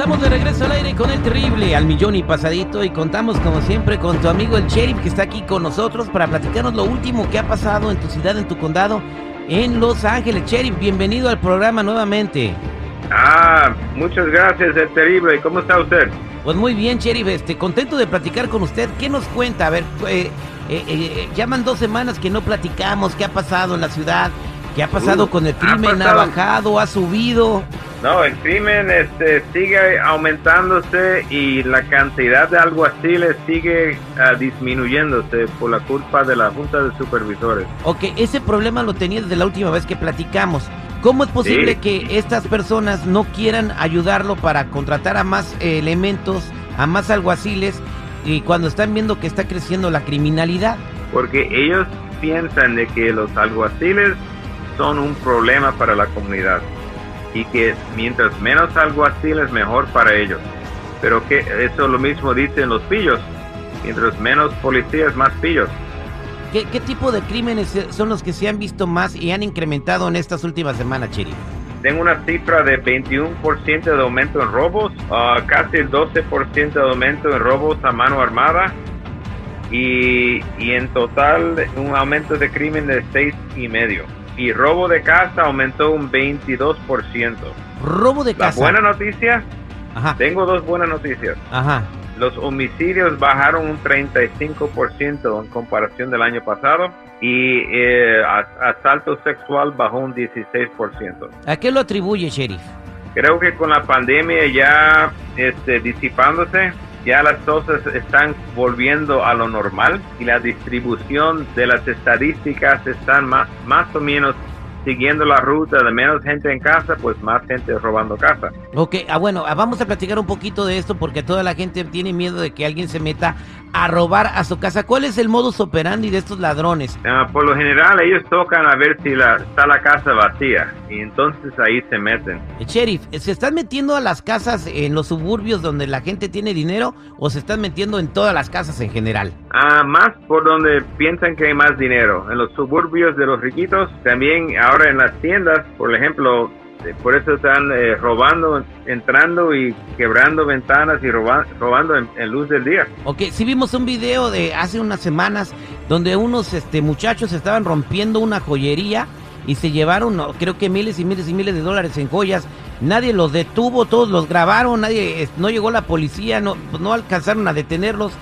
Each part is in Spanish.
estamos de regreso al aire con el terrible al millón y pasadito y contamos como siempre con tu amigo el sheriff que está aquí con nosotros para platicarnos lo último que ha pasado en tu ciudad, en tu condado, en Los Ángeles. Sheriff, bienvenido al programa nuevamente. Ah, muchas gracias, el terrible. ¿Y cómo está usted? Pues muy bien, sheriff, este, contento de platicar con usted. ¿Qué nos cuenta? A ver, eh, eh, eh, llaman dos semanas que no platicamos. ¿Qué ha pasado en la ciudad? ¿Qué ha pasado Uh, con el ha crimen? ¿Ha, pasado- bajado? ¿Ha subido? No, el crimen este, sigue aumentándose y la cantidad de alguaciles sigue ah, disminuyéndose por la culpa de la Junta de Supervisores. Ok, ese problema lo tenía desde la última vez que platicamos. ¿Cómo es posible Sí. que estas personas no quieran ayudarlo para contratar a más eh, elementos, a más alguaciles, y cuando están viendo que está creciendo la criminalidad? Porque ellos piensan de que los alguaciles son un problema para la comunidad y que mientras menos alguaciles mejor para ellos. Pero que eso lo mismo dicen los pillos. Mientras menos policías, más pillos. ¿Qué, qué tipo de crímenes son los que se han visto más y han incrementado en estas últimas semanas, Cheri? Tengo una cifra de 21% de aumento en robos, ah, casi el 12% de aumento en robos a mano armada y, y en total un aumento de crimen de seis y robo de casa aumentó un 22%. Robo de La casa. buena noticia, Ajá, tengo dos buenas noticias. ajá. Los homicidios bajaron un 35% en comparación del año pasado y eh, asalto sexual bajó un 16%. ¿A qué lo atribuye, Sheriff? Creo que con la pandemia ya este, disipándose, ya las cosas están volviendo a lo normal y la distribución de las estadísticas están más, más o menos siguiendo la ruta de menos gente en casa, pues más gente robando casa. Ok, ah, bueno, ah, vamos a platicar un poquito de esto porque toda la gente tiene miedo de que alguien se meta a robar a su casa. ¿Cuál es el modus operandi de estos ladrones? Ah, por lo general ellos tocan a ver si la, está la casa vacía y entonces ahí se meten. Eh, Sheriff, ¿se están metiendo a las casas en los suburbios donde la gente tiene dinero o se están metiendo en todas las casas en general? Ah, más por donde piensan que hay más dinero. En los suburbios de los riquitos, también ahora en las tiendas, por ejemplo, eh, por eso están eh, robando, entrando y quebrando ventanas y roba- robando en, luz del día. Ok, sí vimos un video de hace unas semanas donde unos este, muchachos estaban rompiendo una joyería y se llevaron creo que miles y miles y miles de dólares en joyas. Nadie los detuvo, todos los grabaron, nadie, no llegó la policía, no, pues, no alcanzaron a detenerlos.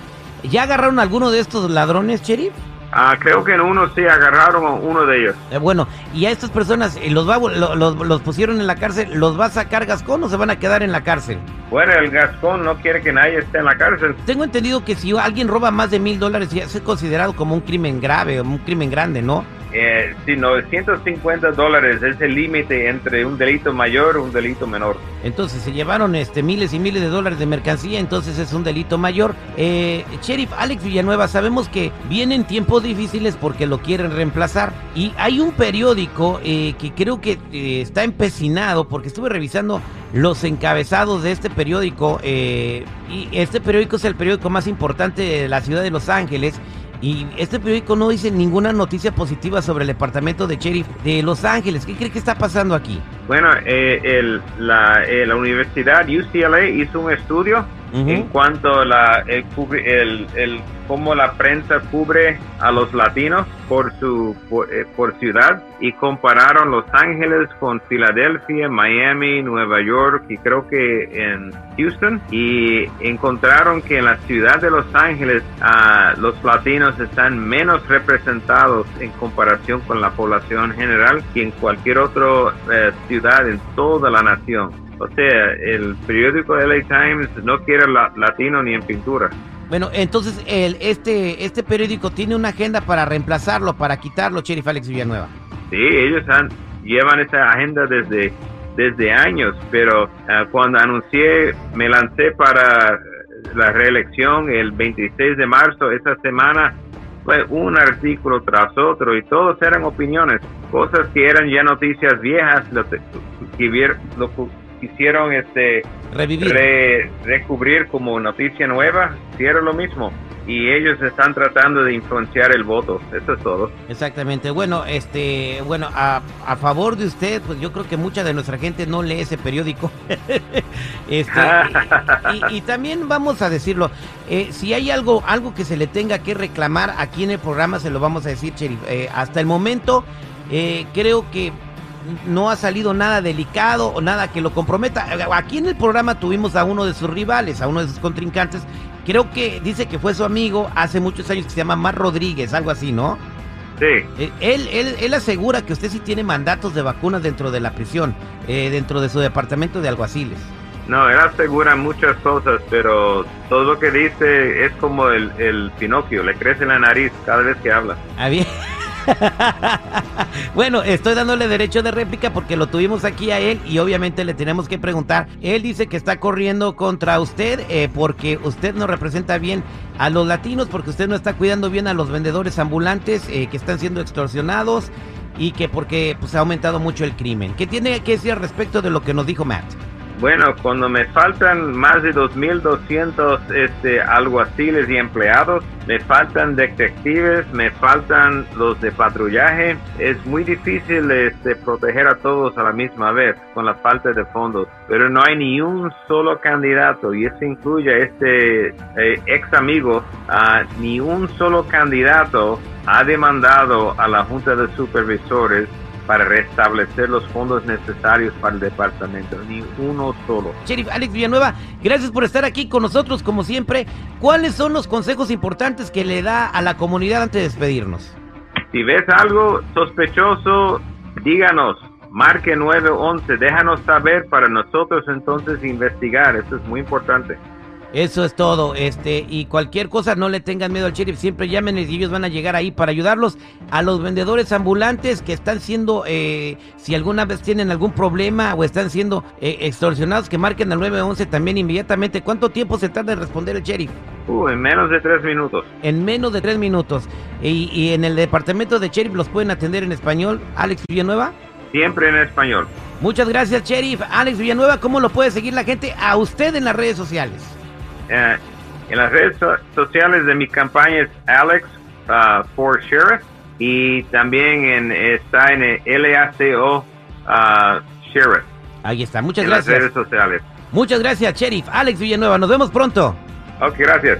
¿Ya agarraron alguno de estos ladrones, sheriff? Ah, creo que en uno sí agarraron a uno de ellos. Eh, bueno, y a estas personas eh, los, va, a vol- lo- los, los pusieron en la cárcel, ¿los va a sacar Gascón o se van a quedar en la cárcel? Bueno, el Gascón no quiere que nadie esté en la cárcel. Tengo entendido que si alguien roba más de mil dólares ya es considerado como un crimen grave, un crimen grande, ¿no? Eh, sí, 950 dólares es el límite entre un delito mayor y un delito menor. Entonces se llevaron este miles y miles de dólares de mercancía, entonces es un delito mayor. Eh, Sheriff Alex Villanueva, sabemos que vienen tiempos difíciles porque lo quieren reemplazar. Y hay un periódico eh, que creo que eh, está empecinado porque estuve revisando los encabezados de este periódico. eh, y este periódico es el periódico más importante de la ciudad de Los Ángeles. Y este periódico no dice ninguna noticia positiva sobre el departamento de sheriff de Los Ángeles. ¿Qué cree que está pasando aquí? Bueno, eh, el- la, eh, la universidad UCLA hizo un estudio en cuanto a la, el, el, el- cómo la prensa cubre a los latinos por su por, eh, por ciudad y compararon Los Ángeles con Filadelfia, Miami, Nueva York y creo que en Houston y encontraron que en la ciudad de Los Ángeles ah, los latinos están menos representados en comparación con la población general que en cualquier otra eh, ciudad en toda la nación. O sea, el periódico LA Times no quiere la- latino ni en pintura. Bueno, entonces el, este, este periódico tiene una agenda para reemplazarlo, para quitarlo, Sheriff Alex Villanueva. Sí, ellos han, llevan esa agenda desde, desde años, pero ah, cuando anuncié, me lancé para la reelección el 26 de marzo, esa semana fue un artículo tras otro y todos eran opiniones, cosas que eran ya noticias viejas, lo, que lo quisieron este Revivir. re- recubrir como noticia nueva, era lo mismo. y ellos están tratando de influenciar el voto, eso es todo. Exactamente. Bueno, este, bueno, a, a favor de usted, pues yo creo que mucha de nuestra gente no lee ese periódico. este, y, y, también vamos a decirlo, eh, si hay algo, algo que se le tenga que reclamar aquí en el programa, se lo vamos a decir, Cherif. Eh, hasta el momento, eh, creo que no ha salido nada delicado o nada que lo comprometa. Aquí en el programa tuvimos a uno de sus rivales, a uno de sus contrincantes. Creo que dice que fue su amigo hace muchos años que se llama Mar Rodríguez, algo así, ¿no? Sí. Eh, él, él, él asegura que usted sí tiene mandatos de vacunas dentro de la prisión, eh, dentro de su departamento de alguaciles. No, él asegura muchas cosas, pero todo lo que dice es como el, el Pinocchio, le crece la nariz cada vez que habla. Ah, bien. bueno, estoy dándole derecho de réplica porque lo tuvimos aquí a él y obviamente le tenemos que preguntar. Él dice que está corriendo contra usted eh, porque usted no representa bien a los latinos, porque usted no está cuidando bien a los vendedores ambulantes eh, que están siendo extorsionados y que porque pues, ha aumentado mucho el crimen. ¿Qué tiene que decir al respecto de lo que nos dijo Matt? Bueno, cuando me faltan más de 2.200 este, alguaciles y empleados, me faltan detectives, me faltan los de patrullaje, es muy difícil este, proteger a todos a la misma vez con la falta de fondos. Pero no hay ni un solo candidato, y eso incluye a este eh, ex amigo, uh, ni un solo candidato ha demandado a la Junta de Supervisores para restablecer los fondos necesarios para el departamento, ni uno solo. Sheriff Alex Villanueva, gracias por estar aquí con nosotros como siempre. ¿Cuáles son los consejos importantes que le da a la comunidad antes de despedirnos? Si ves algo sospechoso, díganos, marque 911, déjanos saber para nosotros entonces investigar, eso es muy importante. Eso es todo, este, y cualquier cosa no le tengan miedo al sheriff, siempre llámenles y ellos van a llegar ahí para ayudarlos a los vendedores ambulantes que están siendo, eh, si alguna vez tienen algún problema o están siendo eh, extorsionados, que marquen al 911 también inmediatamente. ¿Cuánto tiempo se tarda en responder el sheriff? Uh, en menos de tres minutos. En menos de tres minutos. Y, y en el departamento de sheriff los pueden atender en español, Alex Villanueva. Siempre en español. Muchas gracias, sheriff. Alex Villanueva, ¿cómo lo puede seguir la gente a usted en las redes sociales? Uh, en las redes sociales de mi campaña es Alex uh, for Sheriff y también en, está en el LACO uh, Sheriff. Ahí está, muchas en gracias. Las redes sociales. Muchas gracias, Sheriff. Alex Villanueva, nos vemos pronto. Ok, gracias.